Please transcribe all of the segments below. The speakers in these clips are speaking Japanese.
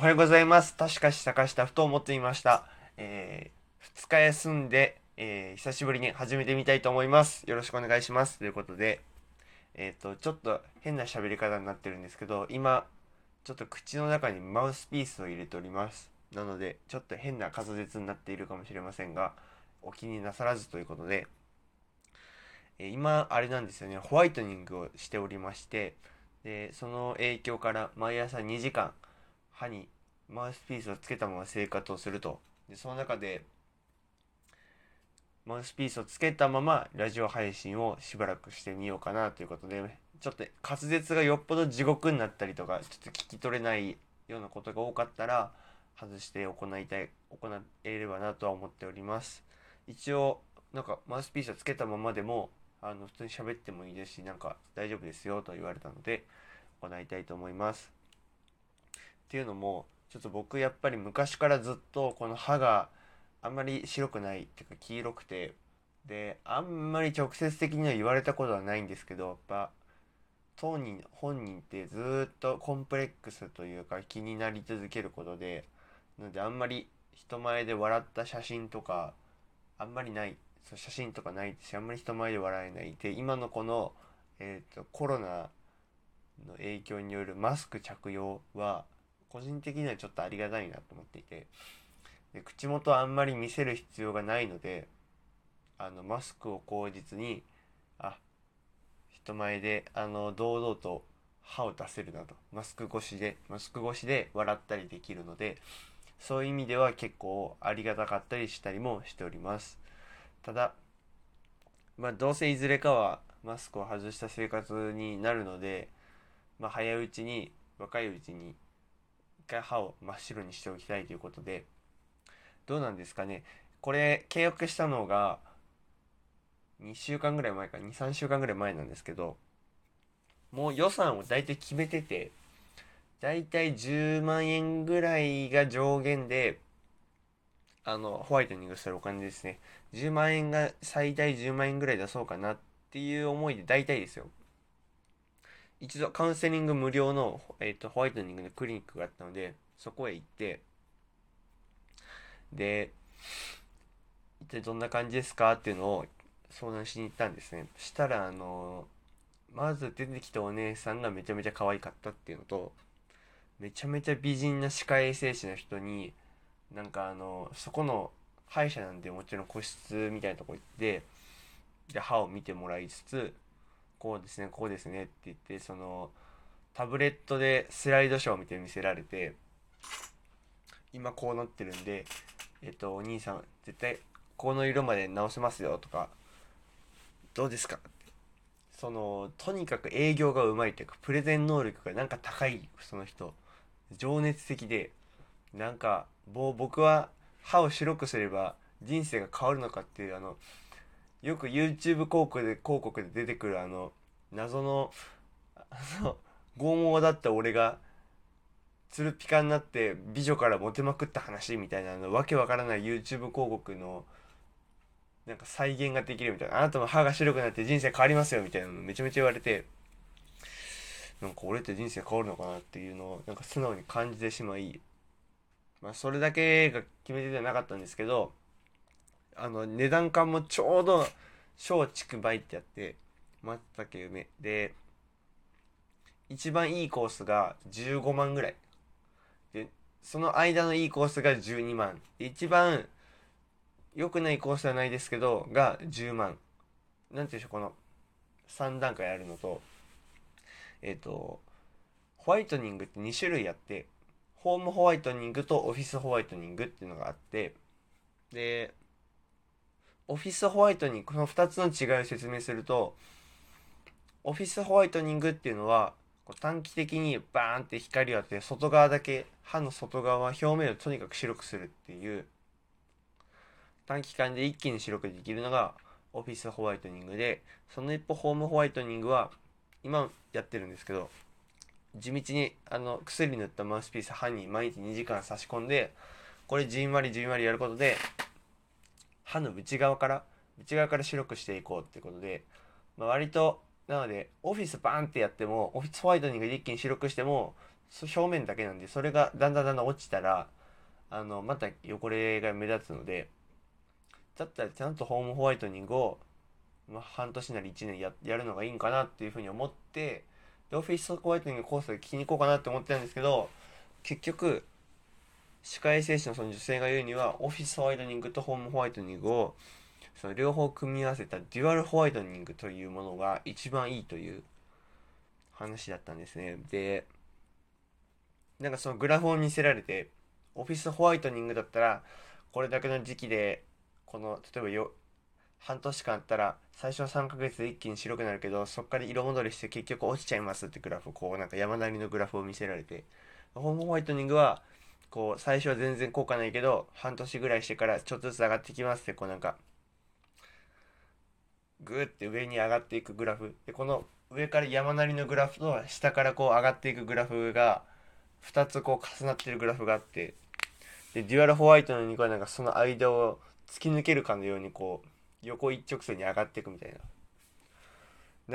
おはようございます。確かし坂下ふと思っていました。えー、2日休んで、えー久しぶりに始めてみたいと思います。よろしくお願いします。ということで、えっ、と、ちょっと変な喋り方になってるんですけど、今、ちょっと口の中にマウスピースを入れております。なので、ちょっと変な滑舌になっているかもしれませんが、お気になさらずということで、え今、あれなんですよね、ホワイトニングをしておりまして、で、その影響から毎朝2時間、歯にマウスピースをつけたまま生活をすると。で、その中で、マウスピースをつけたままラジオ配信をしばらくしてみようかなということで、ちょっと滑舌がよっぽど地獄になったりとか、ちょっと聞き取れないようなことが多かったら、外して行いたい、行えればなとは思っております。一応、なんかマウスピースをつけたままでも、あの、普通に喋ってもいいですし、なんか大丈夫ですよと言われたので、行いたいと思います。っていうのもちょっと僕やっぱり昔からずっとこの歯があんまり白くないっていうか黄色くてであんまり直接的には言われたことはないんですけどやっぱ当人本人ってずっとコンプレックスというか気になり続けることでなのであんまり人前で笑った写真とかあんまりないそう写真とかないしあんまり人前で笑えないで今のこの、えー、とコロナの影響によるマスク着用は個人的にはちょっとありがたいなと思っていてで口元あんまり見せる必要がないのであのマスクを口実にあ人前であの堂々と歯を出せるなと。マスク越しでマスク越しで笑ったりできるのでそういう意味では結構ありがたかったりしたりもしております。ただまあどうせいずれかはマスクを外した生活になるのでまあ早いうちに若いうちに回歯を真っ白にしておきたいということでどうなんですかね。これ契約したのが2週間ぐらい前か23週間ぐらい前なんですけどもう予算を大体決めてて大体10万円ぐらいが上限であのホワイトニングするお金ですね。10万円が最大10万円ぐらい出そうかなっていう思いで大体ですよ。一度カウンセリング無料の、えー、とホワイトニングのクリニックがあったのでそこへ行ってで一体どんな感じですかっていうのを相談しに行ったんですね。したらあのまず出てきたお姉さんがめちゃめちゃ可愛かったっていうのとめちゃめちゃ美人な歯科衛生士の人になんかあのそこの歯医者なんでもちろん個室みたいなとこ行ってで歯を見てもらいつつこうですねこうですねって言ってそのタブレットでスライドショーを見て見せられて今こうなってるんでえっとお兄さん絶対この色まで直せますよとかどうですかそのとにかく営業がうまいというかプレゼン能力がなんか高いその人。情熱的でなんかもう僕は歯を白くすれば人生が変わるのかっていうあのよく YouTube 広告で広告で出てくるあの謎のあの剛毛だった俺がツルピカになって美女からモテまくった話みたいなあのわけわからない YouTube 広告のなんか再現ができるみたいなあなたも歯が白くなって人生変わりますよみたいなのめちゃめちゃ言われてなんか俺って人生変わるのかなっていうのをなんか素直に感じてしまいまあそれだけが決め手ではなかったんですけどあの値段感もちょうど小畜梅ってやって松茸梅で一番いいコースが15万ぐらい。でその間のいいコースが12万。で一番良くないコースはないですけどが10万。なんていうんでしょうこの3段階あるのとえっ、とホワイトニングって2種類あってホームホワイトニングとオフィスホワイトニングっていうのがあってでオフィスホワイトニングこの2つの違いを説明するとオフィスホワイトニングっていうのはこう短期的にバーンって光を当て外側だけ歯の外側は表面をとにかく白くするっていう短期間で一気に白くできるのがオフィスホワイトニングでその一方ホームホワイトニングは今やってるんですけど地道にあの薬塗ったマウスピース歯に毎日2時間差し込んでこれじんわりじんわりやることで歯の内側から内側から白くしていこうってことで、まあ、割となのでオフィスバーンってやってもオフィスホワイトニングで一気に白くしても表面だけなんでそれがだんだんだんだん落ちたらあのまた汚れが目立つのでだったらちゃんとホームホワイトニングを、まあ、半年なり1年ややるのがいいんかなっていうふうに思ってでオフィスホワイトニングコースで聞きに行こうかなって思ってたんですけど結局歯科衛生士のその女性が言うにはオフィスホワイトニングとホームホワイトニングをその両方組み合わせたデュアルホワイトニングというものが一番いいという話だったんですね。で、なんかそのグラフを見せられて、オフィスホワイトニングだったら、これだけの時期で、この、例えばよ、半年間あったら、最初の3ヶ月で一気に白くなるけど、そこから色戻りして結局落ちちゃいますってグラフ、こうなんか山なりのグラフを見せられて、ホームホワイトニングは、こう、最初は全然効果ないけど、半年ぐらいしてからちょっとずつ上がってきますって、こうなんか、グーって上に上がっていくグラフ。で、この上から山なりのグラフと下からこう上がっていくグラフが2つこう重なってるグラフがあってでデュアルホワイトの2個はなんかその間を突き抜けるかのようにこう横一直線に上がっていくみたいな。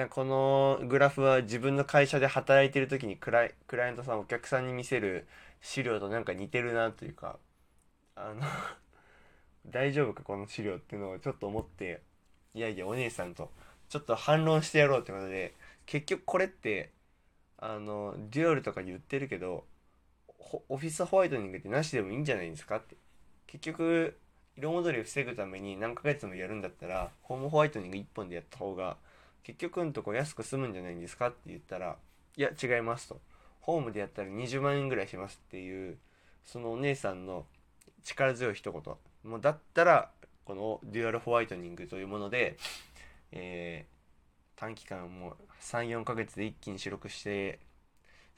なこのグラフは自分の会社で働いてる時にクライクライアントさんお客さんに見せる資料となんか似てるなというかあの 大丈夫かこの資料っていうのをちょっと思っていやいやお姉さんとちょっと反論してやろうってことで結局これってあのデュアルとか言ってるけどオフィスホワイトニングってなしでもいいんじゃないですかって。結局色戻りを防ぐために何ヶ月もやるんだったらホームホワイトニング1本でやった方が結局んとこ安く済むんじゃないんですかって言ったらいや違いますと。ホームでやったら20万円ぐらいしますっていうそのお姉さんの力強い一言。もうだったらこのデュアルホワイトニングというもので、えー、短期間もう34ヶ月で一気に白くして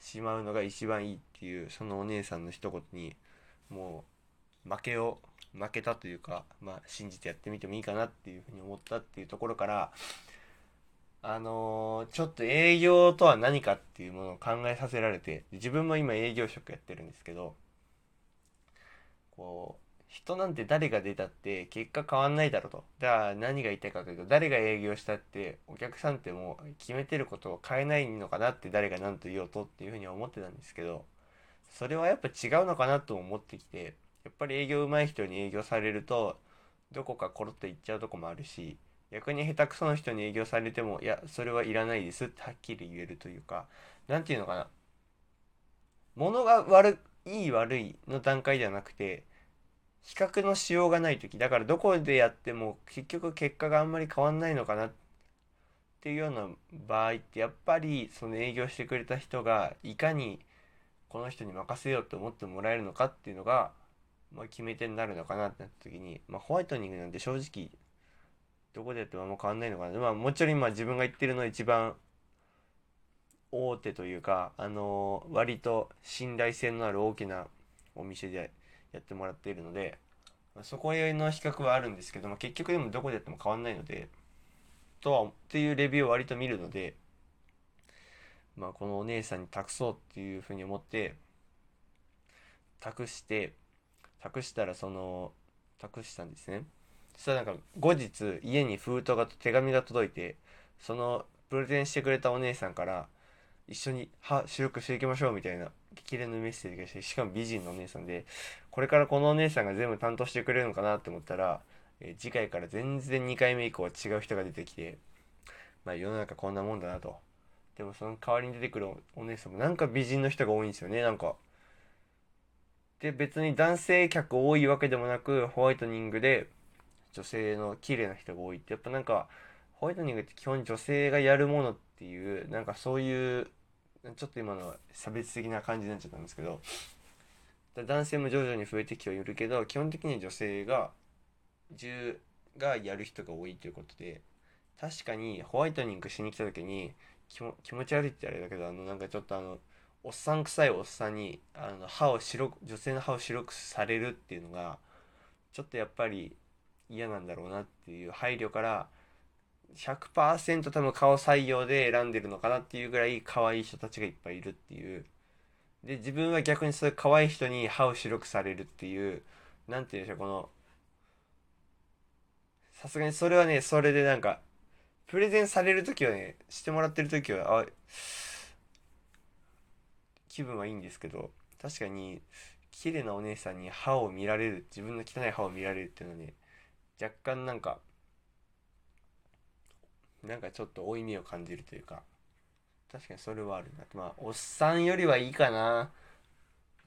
しまうのが一番いいっていうそのお姉さんの一言にもう負けを負けたというかまあ信じてやってみてもいいかなっていうふうに思ったっていうところからあのー、ちょっと営業とは何かっていうものを考えさせられて自分も今営業職やってるんですけどこう人なんて誰が出たって結果変わんないだろうと。だから何が言いたいかというと、誰が営業したってお客さんってもう決めてることを変えないのかなって誰が何と言おうとっていうふうに思ってたんですけど、それはやっぱ違うのかなと思ってきて、やっぱり営業上手い人に営業されると、どこかコロッといっちゃうとこもあるし、逆に下手くそな人に営業されても、いや、それはいらないですってはっきり言えるというか、何て言うのかな。物が悪いい悪いの段階ではなくて、比較のしようがない時だからどこでやっても結局結果があんまり変わんないのかなっていうような場合ってやっぱりその営業してくれた人がいかにこの人に任せようと思ってもらえるのかっていうのが、まあ、決め手になるのかなってなった時に、まあ、ホワイトニングなんて正直どこでやってもあんま変わんないのかな、まあ、もちろん今自分が言ってるのは一番大手というか、あのー、割と信頼性のある大きなお店でやってもらっているので、そこへの比較はあるんですけど、まあ、結局でもどこでやっても変わんないので、とは、っていうレビューを割と見るので、まあ、このお姉さんに託そうっていうふうに思って、託して、託したらその、託したんですね。したらなんか後日家に封筒が手紙が届いて、そのプレゼンしてくれたお姉さんから一緒に歯白くしていきましょうみたいな激励のメッセージがしてしかも美人のお姉さんでこれからこのお姉さんが全部担当してくれるのかなって思ったら、えー、次回から全然2回目以降は違う人が出てきてまあ世の中こんなもんだなと。でもその代わりに出てくるお姉さんもなんか美人の人が多いんですよねなんか。で別に男性客多いわけでもなくホワイトニングで女性の綺麗な人が多いってやっぱなんかホワイトニングって基本女性がやるものっていうなんかそういうちょっと今の差別的な感じになっちゃったんですけど男性も徐々に増えてきてはいるけど基本的に女性が10がやる人が多いということで確かにホワイトニングしに来た時に気も気持ち悪いってあれだけどあのなんかちょっとあのおっさん臭いおっさんにあの歯を白女性の歯を白くされるっていうのがちょっとやっぱり嫌なんだろうなっていう配慮から100%多分顔採用で選んでるのかなっていうぐらい可愛い人たちがいっぱいいるっていう。で自分は逆にそういう可愛い人に歯を白くされるっていう何て言うんでしょうこのさすがにそれはねそれでなんかプレゼンされる時はねしてもらってる時はあ気分はいいんですけど確かに綺麗なお姉さんに歯を見られる自分の汚い歯を見られるっていうのはね若干なんかなんかちょっと負い目を感じるというか確かにそれはあるな。まあおっさんよりはいいかな。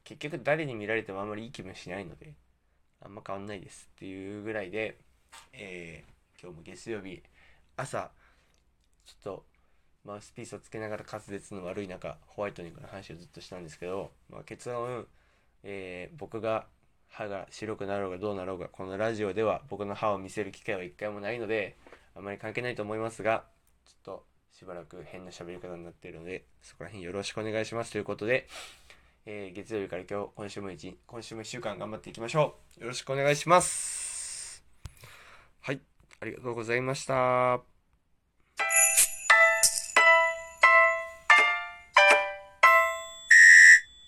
結局誰に見られてもあんまりいい気分しないのであんま変わんないですっていうぐらいで、えー、今日も月曜日朝ちょっとマウスピースをつけながら滑舌の悪い中ホワイトニングの話をずっとしたんですけど、まあ、結論、えー、僕が歯が白くなろうがどうなろうがこのラジオでは僕の歯を見せる機会は一回もないのであまり関係ないと思いますがちょっとしばらく変な喋り方になっているのでそこら辺よろしくお願いしますということで、えー、月曜日から今日今週も一今週も1週間頑張っていきましょう。よろしくお願いします。はいありがとうございました。